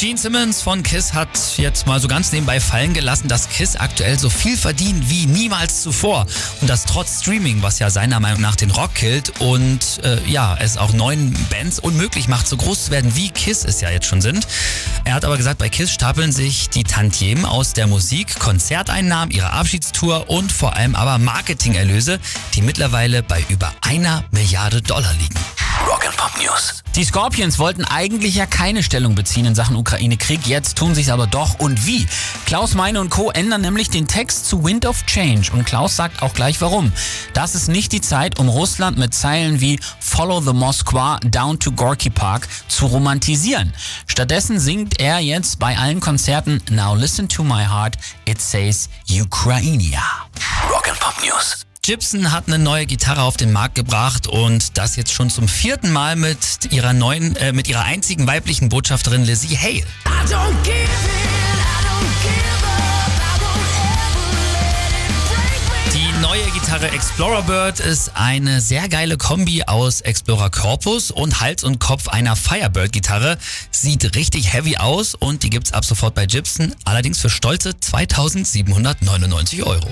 Gene Simmons von Kiss hat jetzt mal so ganz nebenbei fallen gelassen, dass Kiss aktuell so viel verdient wie niemals zuvor. Und das trotz Streaming, was ja seiner Meinung nach den Rock killt und äh, ja, es auch neuen Bands unmöglich macht, so groß zu werden, wie Kiss es ja jetzt schon sind. Er hat aber gesagt, bei Kiss stapeln sich die Tantiemen aus der Musik, Konzerteinnahmen, ihrer Abschiedstour und vor allem aber Marketingerlöse, die mittlerweile bei über einer Milliarde Dollar liegen. Rock and Pop News. Die Scorpions wollten eigentlich ja keine Stellung beziehen in Sachen Ukraine-Krieg, jetzt tun sie es aber doch. Und wie? Klaus Meine und Co. ändern nämlich den Text zu Wind of Change und Klaus sagt auch gleich warum. Das ist nicht die Zeit, um Russland mit Zeilen wie Follow the Moskwa down to Gorky Park zu romantisieren. Stattdessen singt er jetzt bei allen Konzerten Now listen to my heart, it says Ukrainia. Rock and Pop News. Gibson hat eine neue Gitarre auf den Markt gebracht und das jetzt schon zum vierten Mal mit ihrer neuen, äh, mit ihrer einzigen weiblichen Botschafterin Lizzie Hale. Die neue Gitarre Explorer Bird ist eine sehr geile Kombi aus Explorer Corpus und Hals und Kopf einer Firebird Gitarre. Sieht richtig heavy aus und die gibt's ab sofort bei Gibson, allerdings für stolze 2799 Euro.